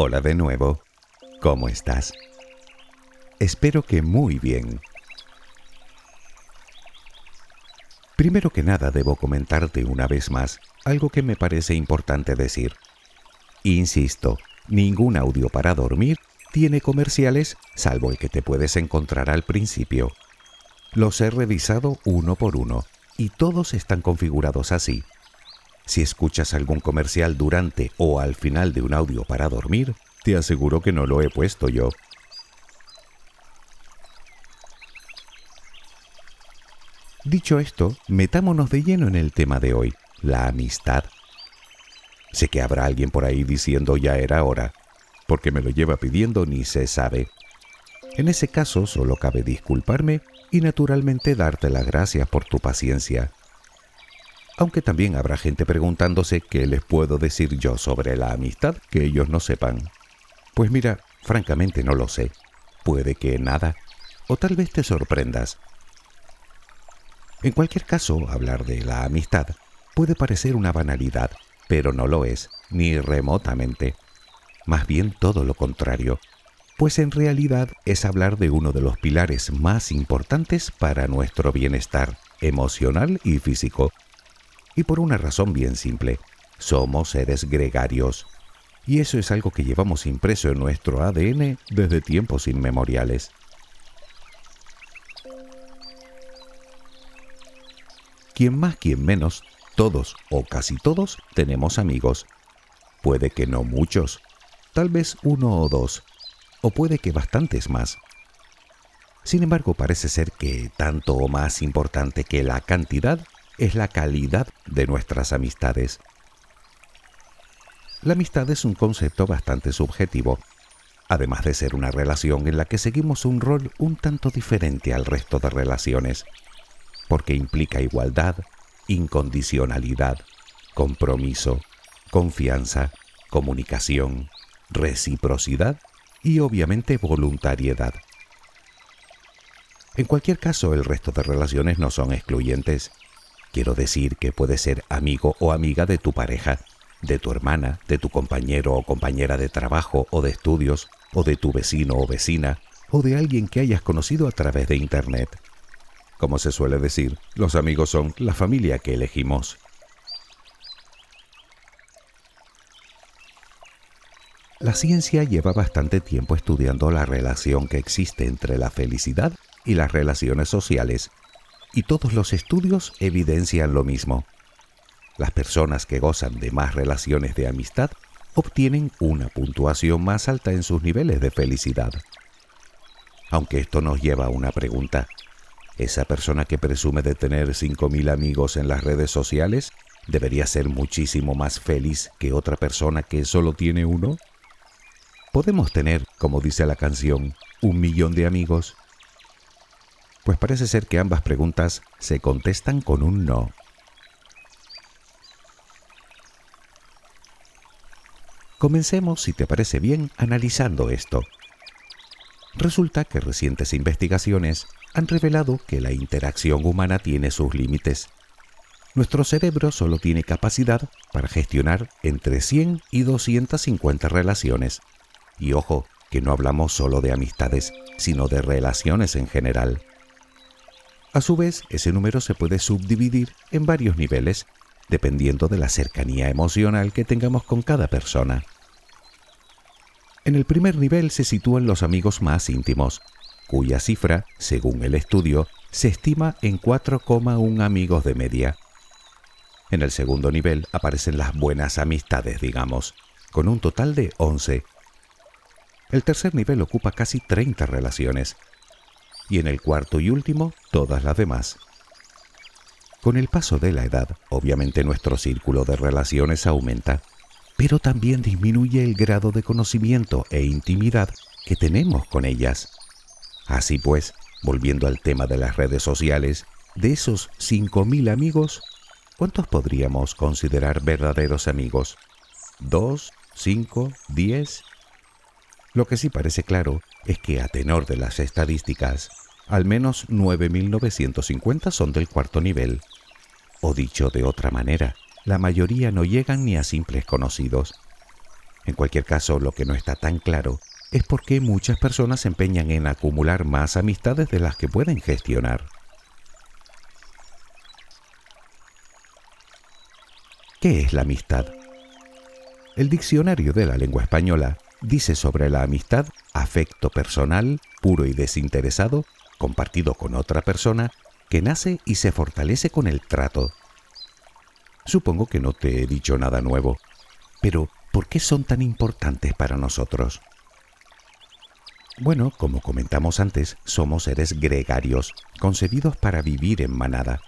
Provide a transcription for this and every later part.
Hola de nuevo. ¿Cómo estás? Espero que muy bien. Primero que nada debo comentarte una vez más algo que me parece importante decir. Insisto, ningún audio para dormir tiene comerciales salvo el que te puedes encontrar al principio. Los he revisado uno por uno y todos están configurados así. Si escuchas algún comercial durante o al final de un audio para dormir, te aseguro que no lo he puesto yo. Dicho esto, metámonos de lleno en el tema de hoy, la amistad. Sé que habrá alguien por ahí diciendo ya era hora, porque me lo lleva pidiendo ni se sabe. En ese caso solo cabe disculparme y naturalmente darte las gracias por tu paciencia. Aunque también habrá gente preguntándose qué les puedo decir yo sobre la amistad que ellos no sepan. Pues mira, francamente no lo sé. Puede que nada. O tal vez te sorprendas. En cualquier caso, hablar de la amistad puede parecer una banalidad, pero no lo es, ni remotamente. Más bien todo lo contrario, pues en realidad es hablar de uno de los pilares más importantes para nuestro bienestar emocional y físico. Y por una razón bien simple, somos seres gregarios. Y eso es algo que llevamos impreso en nuestro ADN desde tiempos inmemoriales. Quien más, quien menos, todos o casi todos tenemos amigos. Puede que no muchos, tal vez uno o dos, o puede que bastantes más. Sin embargo, parece ser que tanto o más importante que la cantidad es la calidad de nuestras amistades. La amistad es un concepto bastante subjetivo, además de ser una relación en la que seguimos un rol un tanto diferente al resto de relaciones, porque implica igualdad, incondicionalidad, compromiso, confianza, comunicación, reciprocidad y obviamente voluntariedad. En cualquier caso, el resto de relaciones no son excluyentes. Quiero decir que puedes ser amigo o amiga de tu pareja, de tu hermana, de tu compañero o compañera de trabajo o de estudios, o de tu vecino o vecina, o de alguien que hayas conocido a través de Internet. Como se suele decir, los amigos son la familia que elegimos. La ciencia lleva bastante tiempo estudiando la relación que existe entre la felicidad y las relaciones sociales, y todos los estudios evidencian lo mismo. Las personas que gozan de más relaciones de amistad obtienen una puntuación más alta en sus niveles de felicidad. Aunque esto nos lleva a una pregunta. ¿Esa persona que presume de tener 5.000 amigos en las redes sociales debería ser muchísimo más feliz que otra persona que solo tiene uno? ¿Podemos tener, como dice la canción, un millón de amigos? Pues parece ser que ambas preguntas se contestan con un no. Comencemos, si te parece bien, analizando esto. Resulta que recientes investigaciones han revelado que la interacción humana tiene sus límites. Nuestro cerebro solo tiene capacidad para gestionar entre 100 y 250 relaciones y ojo, que no hablamos solo de amistades, sino de relaciones en general. A su vez, ese número se puede subdividir en varios niveles, dependiendo de la cercanía emocional que tengamos con cada persona. En el primer nivel se sitúan los amigos más íntimos, cuya cifra, según el estudio, se estima en 4,1 amigos de media. En el segundo nivel aparecen las buenas amistades, digamos, con un total de 11, el tercer nivel ocupa casi 30 relaciones y en el cuarto y último todas las demás. Con el paso de la edad, obviamente nuestro círculo de relaciones aumenta, pero también disminuye el grado de conocimiento e intimidad que tenemos con ellas. Así pues, volviendo al tema de las redes sociales, de esos 5.000 amigos, ¿cuántos podríamos considerar verdaderos amigos? ¿Dos? ¿Cinco? ¿Diez? Lo que sí parece claro es que a tenor de las estadísticas, al menos 9.950 son del cuarto nivel. O dicho de otra manera, la mayoría no llegan ni a simples conocidos. En cualquier caso, lo que no está tan claro es por qué muchas personas se empeñan en acumular más amistades de las que pueden gestionar. ¿Qué es la amistad? El diccionario de la lengua española dice sobre la amistad afecto personal, puro y desinteresado, compartido con otra persona, que nace y se fortalece con el trato. Supongo que no te he dicho nada nuevo, pero ¿por qué son tan importantes para nosotros? Bueno, como comentamos antes, somos seres gregarios, concebidos para vivir en manada.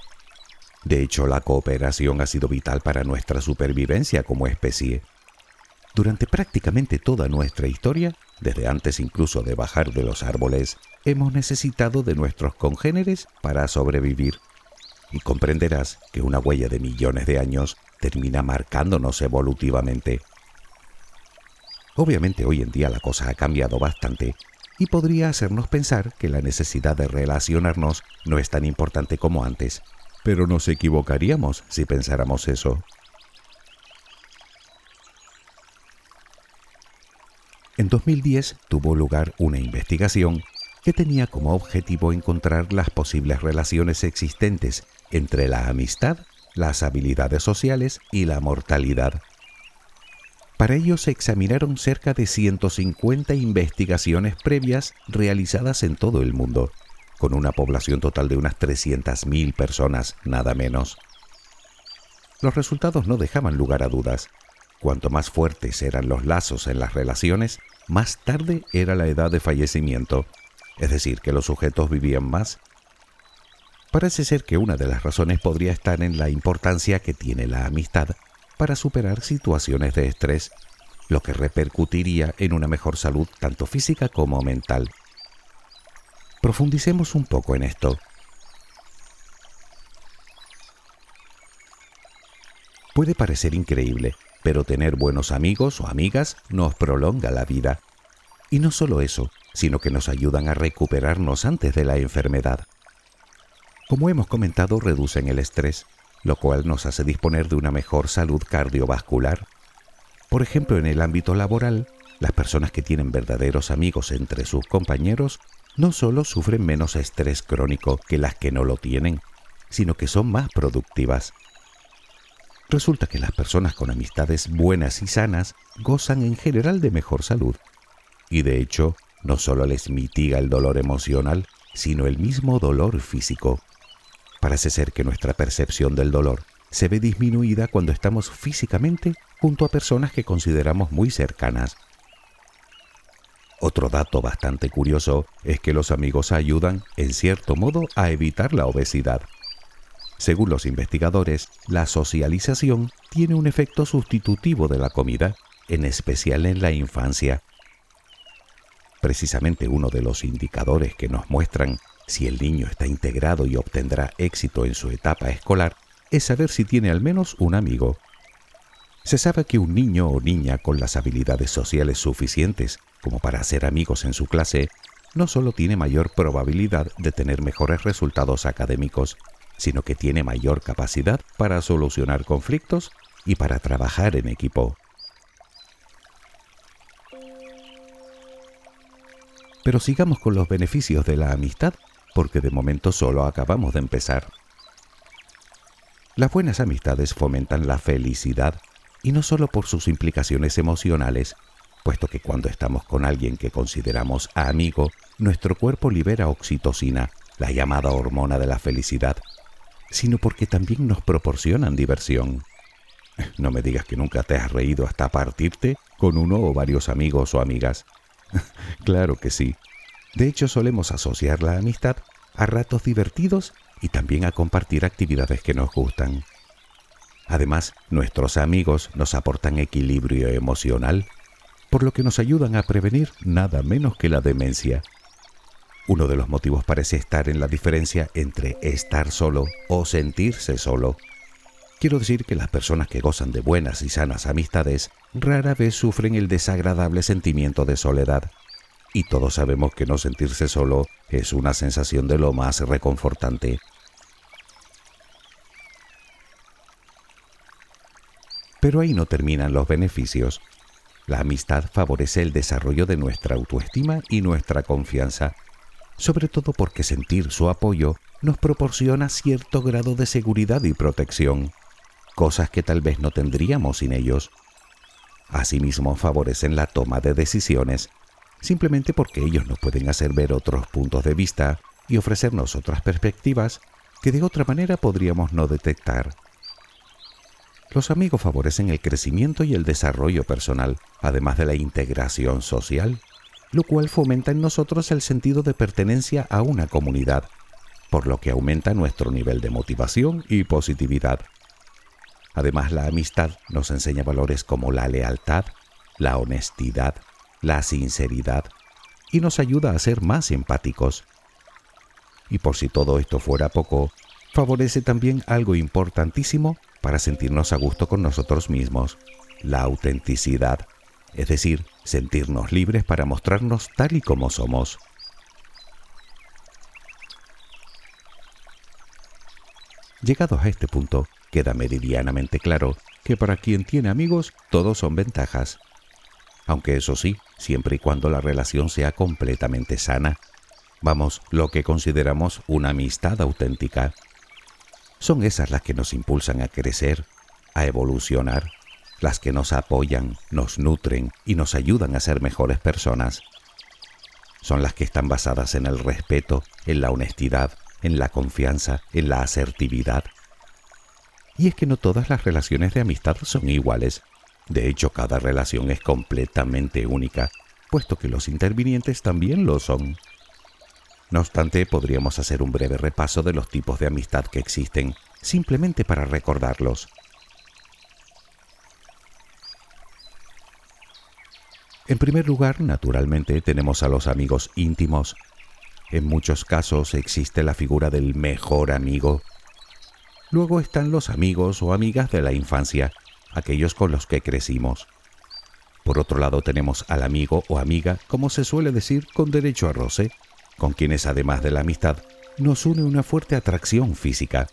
De hecho, la cooperación ha sido vital para nuestra supervivencia como especie. Durante prácticamente toda nuestra historia, desde antes incluso de bajar de los árboles, hemos necesitado de nuestros congéneres para sobrevivir. Y comprenderás que una huella de millones de años termina marcándonos evolutivamente. Obviamente hoy en día la cosa ha cambiado bastante y podría hacernos pensar que la necesidad de relacionarnos no es tan importante como antes, pero nos equivocaríamos si pensáramos eso. En 2010 tuvo lugar una investigación que tenía como objetivo encontrar las posibles relaciones existentes entre la amistad, las habilidades sociales y la mortalidad. Para ello se examinaron cerca de 150 investigaciones previas realizadas en todo el mundo, con una población total de unas 300.000 personas, nada menos. Los resultados no dejaban lugar a dudas. Cuanto más fuertes eran los lazos en las relaciones, más tarde era la edad de fallecimiento, es decir, que los sujetos vivían más. Parece ser que una de las razones podría estar en la importancia que tiene la amistad para superar situaciones de estrés, lo que repercutiría en una mejor salud tanto física como mental. Profundicemos un poco en esto. Puede parecer increíble, pero tener buenos amigos o amigas nos prolonga la vida. Y no solo eso, sino que nos ayudan a recuperarnos antes de la enfermedad. Como hemos comentado, reducen el estrés, lo cual nos hace disponer de una mejor salud cardiovascular. Por ejemplo, en el ámbito laboral, las personas que tienen verdaderos amigos entre sus compañeros no solo sufren menos estrés crónico que las que no lo tienen, sino que son más productivas. Resulta que las personas con amistades buenas y sanas gozan en general de mejor salud. Y de hecho, no solo les mitiga el dolor emocional, sino el mismo dolor físico. Parece ser que nuestra percepción del dolor se ve disminuida cuando estamos físicamente junto a personas que consideramos muy cercanas. Otro dato bastante curioso es que los amigos ayudan, en cierto modo, a evitar la obesidad. Según los investigadores, la socialización tiene un efecto sustitutivo de la comida, en especial en la infancia. Precisamente uno de los indicadores que nos muestran si el niño está integrado y obtendrá éxito en su etapa escolar es saber si tiene al menos un amigo. Se sabe que un niño o niña con las habilidades sociales suficientes como para hacer amigos en su clase no solo tiene mayor probabilidad de tener mejores resultados académicos, sino que tiene mayor capacidad para solucionar conflictos y para trabajar en equipo. Pero sigamos con los beneficios de la amistad porque de momento solo acabamos de empezar. Las buenas amistades fomentan la felicidad y no solo por sus implicaciones emocionales, puesto que cuando estamos con alguien que consideramos amigo, nuestro cuerpo libera oxitocina, la llamada hormona de la felicidad, sino porque también nos proporcionan diversión. No me digas que nunca te has reído hasta partirte con uno o varios amigos o amigas. claro que sí, de hecho, solemos asociar la amistad a ratos divertidos y también a compartir actividades que nos gustan. Además, nuestros amigos nos aportan equilibrio emocional, por lo que nos ayudan a prevenir nada menos que la demencia. Uno de los motivos parece estar en la diferencia entre estar solo o sentirse solo. Quiero decir que las personas que gozan de buenas y sanas amistades rara vez sufren el desagradable sentimiento de soledad y todos sabemos que no sentirse solo es una sensación de lo más reconfortante. Pero ahí no terminan los beneficios. La amistad favorece el desarrollo de nuestra autoestima y nuestra confianza, sobre todo porque sentir su apoyo nos proporciona cierto grado de seguridad y protección, cosas que tal vez no tendríamos sin ellos. Asimismo, favorecen la toma de decisiones, simplemente porque ellos nos pueden hacer ver otros puntos de vista y ofrecernos otras perspectivas que de otra manera podríamos no detectar. Los amigos favorecen el crecimiento y el desarrollo personal, además de la integración social, lo cual fomenta en nosotros el sentido de pertenencia a una comunidad, por lo que aumenta nuestro nivel de motivación y positividad. Además, la amistad nos enseña valores como la lealtad, la honestidad, la sinceridad y nos ayuda a ser más empáticos. Y por si todo esto fuera poco, favorece también algo importantísimo para sentirnos a gusto con nosotros mismos, la autenticidad, es decir, sentirnos libres para mostrarnos tal y como somos. Llegados a este punto, queda meridianamente claro que para quien tiene amigos, todos son ventajas. Aunque eso sí, siempre y cuando la relación sea completamente sana. Vamos, lo que consideramos una amistad auténtica. Son esas las que nos impulsan a crecer, a evolucionar, las que nos apoyan, nos nutren y nos ayudan a ser mejores personas. Son las que están basadas en el respeto, en la honestidad, en la confianza, en la asertividad. Y es que no todas las relaciones de amistad son iguales. De hecho, cada relación es completamente única, puesto que los intervinientes también lo son. No obstante, podríamos hacer un breve repaso de los tipos de amistad que existen, simplemente para recordarlos. En primer lugar, naturalmente, tenemos a los amigos íntimos. En muchos casos existe la figura del mejor amigo. Luego están los amigos o amigas de la infancia, aquellos con los que crecimos. Por otro lado tenemos al amigo o amiga, como se suele decir, con derecho a roce, con quienes además de la amistad nos une una fuerte atracción física.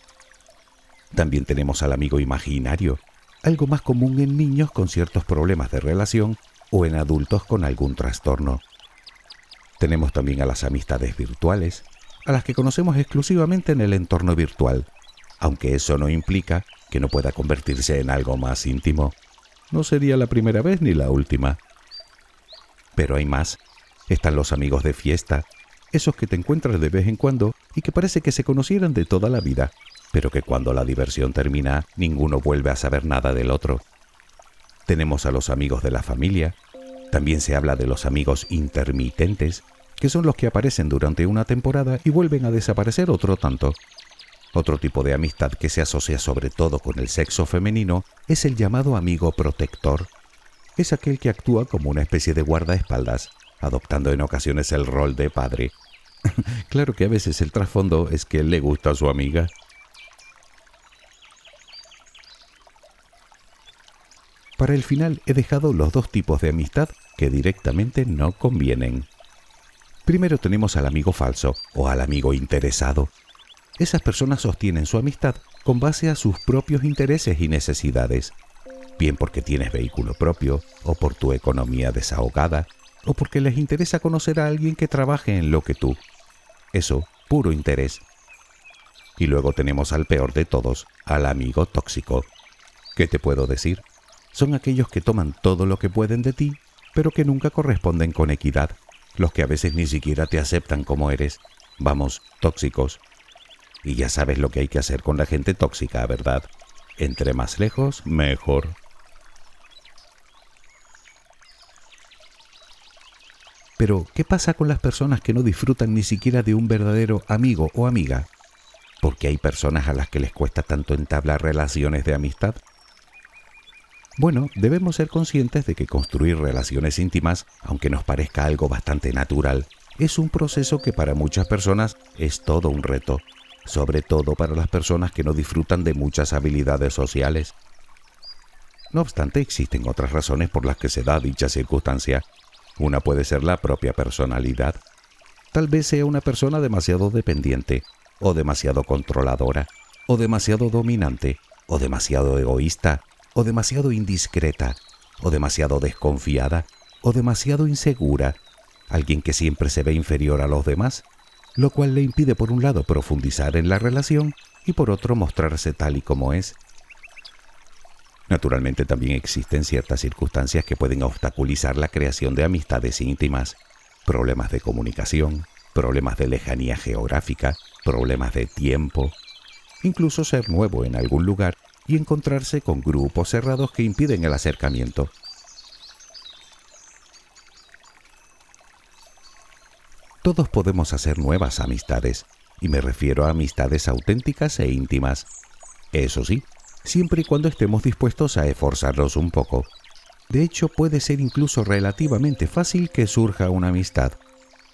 También tenemos al amigo imaginario, algo más común en niños con ciertos problemas de relación o en adultos con algún trastorno. Tenemos también a las amistades virtuales, a las que conocemos exclusivamente en el entorno virtual, aunque eso no implica que no pueda convertirse en algo más íntimo. No sería la primera vez ni la última. Pero hay más. Están los amigos de fiesta, esos que te encuentras de vez en cuando y que parece que se conocieran de toda la vida, pero que cuando la diversión termina ninguno vuelve a saber nada del otro. Tenemos a los amigos de la familia. También se habla de los amigos intermitentes, que son los que aparecen durante una temporada y vuelven a desaparecer otro tanto. Otro tipo de amistad que se asocia sobre todo con el sexo femenino es el llamado amigo protector. Es aquel que actúa como una especie de guardaespaldas, adoptando en ocasiones el rol de padre. claro que a veces el trasfondo es que le gusta a su amiga. Para el final he dejado los dos tipos de amistad que directamente no convienen. Primero tenemos al amigo falso o al amigo interesado. Esas personas sostienen su amistad con base a sus propios intereses y necesidades, bien porque tienes vehículo propio, o por tu economía desahogada, o porque les interesa conocer a alguien que trabaje en lo que tú. Eso, puro interés. Y luego tenemos al peor de todos, al amigo tóxico. ¿Qué te puedo decir? Son aquellos que toman todo lo que pueden de ti, pero que nunca corresponden con equidad, los que a veces ni siquiera te aceptan como eres. Vamos, tóxicos. Y ya sabes lo que hay que hacer con la gente tóxica, ¿verdad? Entre más lejos, mejor. Pero, ¿qué pasa con las personas que no disfrutan ni siquiera de un verdadero amigo o amiga? Porque hay personas a las que les cuesta tanto entablar relaciones de amistad bueno, debemos ser conscientes de que construir relaciones íntimas, aunque nos parezca algo bastante natural, es un proceso que para muchas personas es todo un reto, sobre todo para las personas que no disfrutan de muchas habilidades sociales. No obstante, existen otras razones por las que se da dicha circunstancia. Una puede ser la propia personalidad. Tal vez sea una persona demasiado dependiente, o demasiado controladora, o demasiado dominante, o demasiado egoísta, o demasiado indiscreta, o demasiado desconfiada, o demasiado insegura, alguien que siempre se ve inferior a los demás, lo cual le impide por un lado profundizar en la relación y por otro mostrarse tal y como es. Naturalmente también existen ciertas circunstancias que pueden obstaculizar la creación de amistades íntimas, problemas de comunicación, problemas de lejanía geográfica, problemas de tiempo, incluso ser nuevo en algún lugar y encontrarse con grupos cerrados que impiden el acercamiento. Todos podemos hacer nuevas amistades, y me refiero a amistades auténticas e íntimas. Eso sí, siempre y cuando estemos dispuestos a esforzarnos un poco. De hecho, puede ser incluso relativamente fácil que surja una amistad.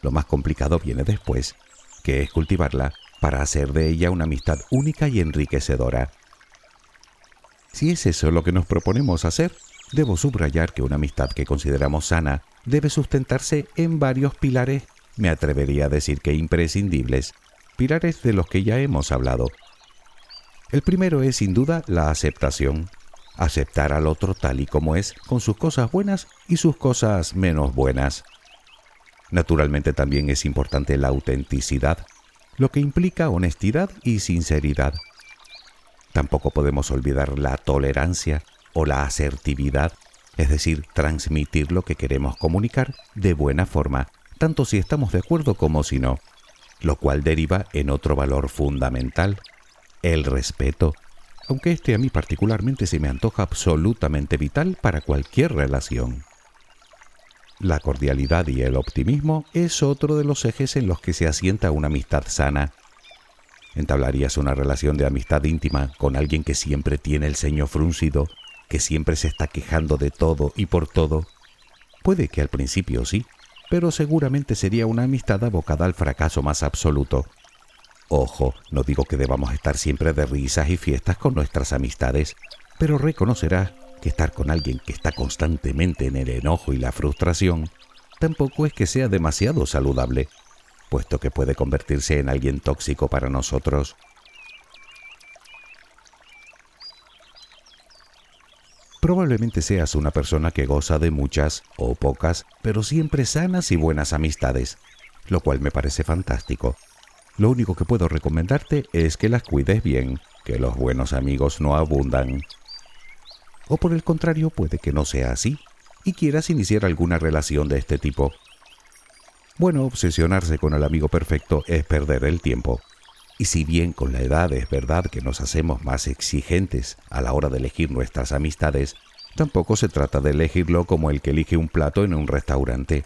Lo más complicado viene después, que es cultivarla para hacer de ella una amistad única y enriquecedora. Si es eso lo que nos proponemos hacer, debo subrayar que una amistad que consideramos sana debe sustentarse en varios pilares, me atrevería a decir que imprescindibles, pilares de los que ya hemos hablado. El primero es sin duda la aceptación, aceptar al otro tal y como es, con sus cosas buenas y sus cosas menos buenas. Naturalmente también es importante la autenticidad, lo que implica honestidad y sinceridad. Tampoco podemos olvidar la tolerancia o la asertividad, es decir, transmitir lo que queremos comunicar de buena forma, tanto si estamos de acuerdo como si no, lo cual deriva en otro valor fundamental, el respeto, aunque este a mí particularmente se me antoja absolutamente vital para cualquier relación. La cordialidad y el optimismo es otro de los ejes en los que se asienta una amistad sana ¿Entablarías una relación de amistad íntima con alguien que siempre tiene el ceño fruncido, que siempre se está quejando de todo y por todo? Puede que al principio sí, pero seguramente sería una amistad abocada al fracaso más absoluto. Ojo, no digo que debamos estar siempre de risas y fiestas con nuestras amistades, pero reconocerás que estar con alguien que está constantemente en el enojo y la frustración tampoco es que sea demasiado saludable puesto que puede convertirse en alguien tóxico para nosotros. Probablemente seas una persona que goza de muchas o pocas, pero siempre sanas y buenas amistades, lo cual me parece fantástico. Lo único que puedo recomendarte es que las cuides bien, que los buenos amigos no abundan. O por el contrario, puede que no sea así, y quieras iniciar alguna relación de este tipo. Bueno, obsesionarse con el amigo perfecto es perder el tiempo. Y si bien con la edad es verdad que nos hacemos más exigentes a la hora de elegir nuestras amistades, tampoco se trata de elegirlo como el que elige un plato en un restaurante.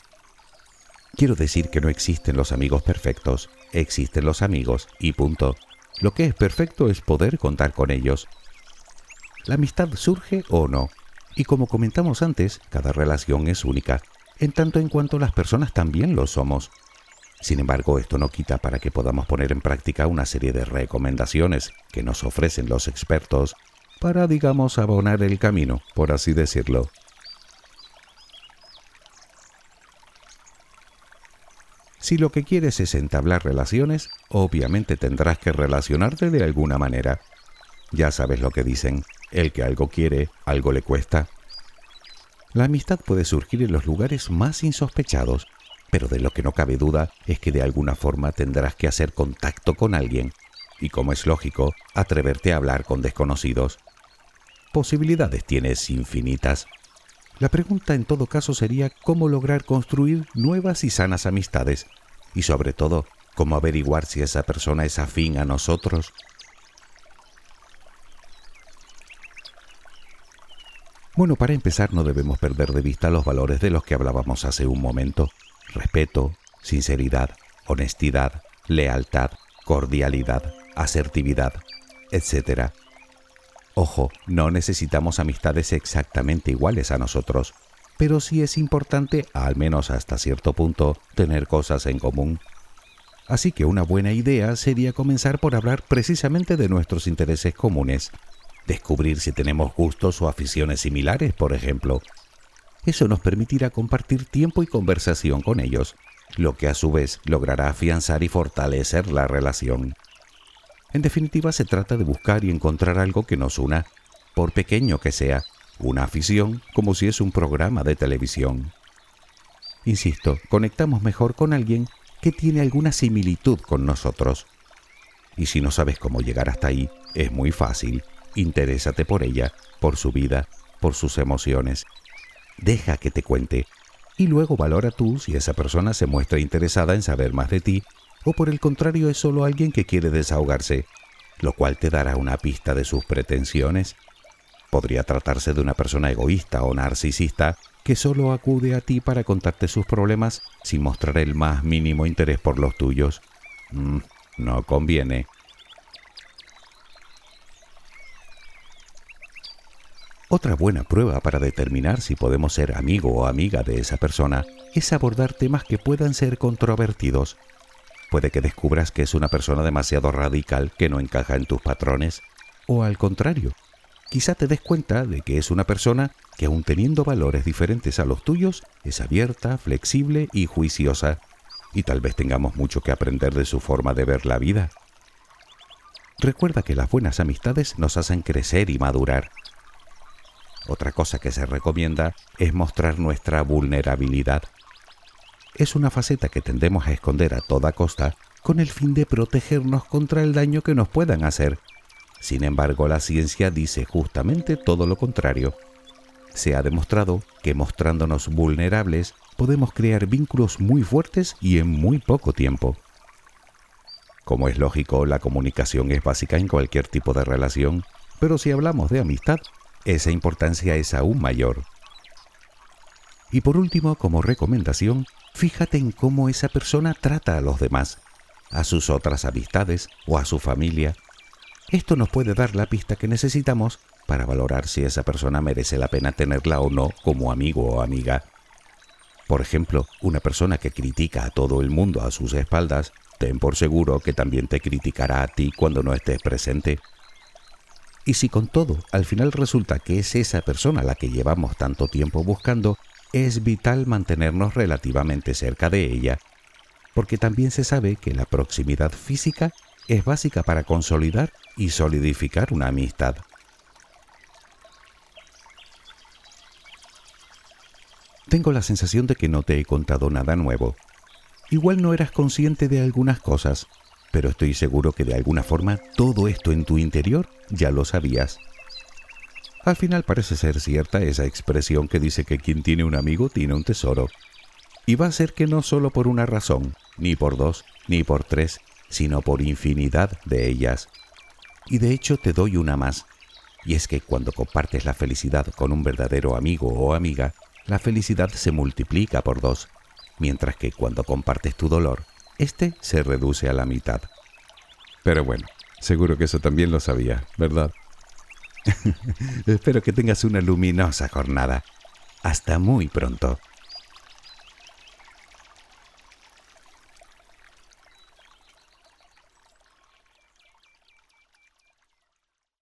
Quiero decir que no existen los amigos perfectos, existen los amigos y punto. Lo que es perfecto es poder contar con ellos. La amistad surge o no, y como comentamos antes, cada relación es única en tanto en cuanto las personas también lo somos. Sin embargo, esto no quita para que podamos poner en práctica una serie de recomendaciones que nos ofrecen los expertos para, digamos, abonar el camino, por así decirlo. Si lo que quieres es entablar relaciones, obviamente tendrás que relacionarte de alguna manera. Ya sabes lo que dicen, el que algo quiere, algo le cuesta. La amistad puede surgir en los lugares más insospechados, pero de lo que no cabe duda es que de alguna forma tendrás que hacer contacto con alguien y, como es lógico, atreverte a hablar con desconocidos. Posibilidades tienes infinitas. La pregunta en todo caso sería cómo lograr construir nuevas y sanas amistades y sobre todo, cómo averiguar si esa persona es afín a nosotros Bueno, para empezar no debemos perder de vista los valores de los que hablábamos hace un momento. Respeto, sinceridad, honestidad, lealtad, cordialidad, asertividad, etc. Ojo, no necesitamos amistades exactamente iguales a nosotros, pero sí es importante, al menos hasta cierto punto, tener cosas en común. Así que una buena idea sería comenzar por hablar precisamente de nuestros intereses comunes descubrir si tenemos gustos o aficiones similares, por ejemplo. Eso nos permitirá compartir tiempo y conversación con ellos, lo que a su vez logrará afianzar y fortalecer la relación. En definitiva, se trata de buscar y encontrar algo que nos una, por pequeño que sea, una afición como si es un programa de televisión. Insisto, conectamos mejor con alguien que tiene alguna similitud con nosotros. Y si no sabes cómo llegar hasta ahí, es muy fácil. Interésate por ella, por su vida, por sus emociones. Deja que te cuente. Y luego valora tú si esa persona se muestra interesada en saber más de ti o por el contrario es solo alguien que quiere desahogarse, lo cual te dará una pista de sus pretensiones. Podría tratarse de una persona egoísta o narcisista que solo acude a ti para contarte sus problemas sin mostrar el más mínimo interés por los tuyos. Mm, no conviene. Otra buena prueba para determinar si podemos ser amigo o amiga de esa persona es abordar temas que puedan ser controvertidos. Puede que descubras que es una persona demasiado radical que no encaja en tus patrones, o al contrario, quizá te des cuenta de que es una persona que aun teniendo valores diferentes a los tuyos, es abierta, flexible y juiciosa, y tal vez tengamos mucho que aprender de su forma de ver la vida. Recuerda que las buenas amistades nos hacen crecer y madurar. Otra cosa que se recomienda es mostrar nuestra vulnerabilidad. Es una faceta que tendemos a esconder a toda costa con el fin de protegernos contra el daño que nos puedan hacer sin embargo, la ciencia dice justamente todo lo contrario. Se ha demostrado que mostrándonos vulnerables podemos crear vínculos muy fuertes y en muy poco tiempo. Como es lógico, la comunicación es básica en cualquier tipo de relación, pero si hablamos de amistad, esa importancia es aún mayor. Y por último, como recomendación, fíjate en cómo esa persona trata a los demás, a sus otras amistades o a su familia esto nos puede dar la pista que necesitamos para valorar si esa persona merece la pena tenerla o no como amigo o amiga. Por ejemplo, una persona que critica a todo el mundo a sus espaldas, ten por seguro que también te criticará a ti cuando no estés presente. Y si con todo al final resulta que es esa persona la que llevamos tanto tiempo buscando, es vital mantenernos relativamente cerca de ella, porque también se sabe que la proximidad física es básica para consolidar y solidificar una amistad. Tengo la sensación de que no te he contado nada nuevo. Igual no eras consciente de algunas cosas, pero estoy seguro que de alguna forma todo esto en tu interior ya lo sabías. Al final parece ser cierta esa expresión que dice que quien tiene un amigo tiene un tesoro. Y va a ser que no solo por una razón, ni por dos, ni por tres, sino por infinidad de ellas. Y de hecho te doy una más, y es que cuando compartes la felicidad con un verdadero amigo o amiga, la felicidad se multiplica por dos, mientras que cuando compartes tu dolor, este se reduce a la mitad. Pero bueno, seguro que eso también lo sabía, ¿verdad? Espero que tengas una luminosa jornada. Hasta muy pronto.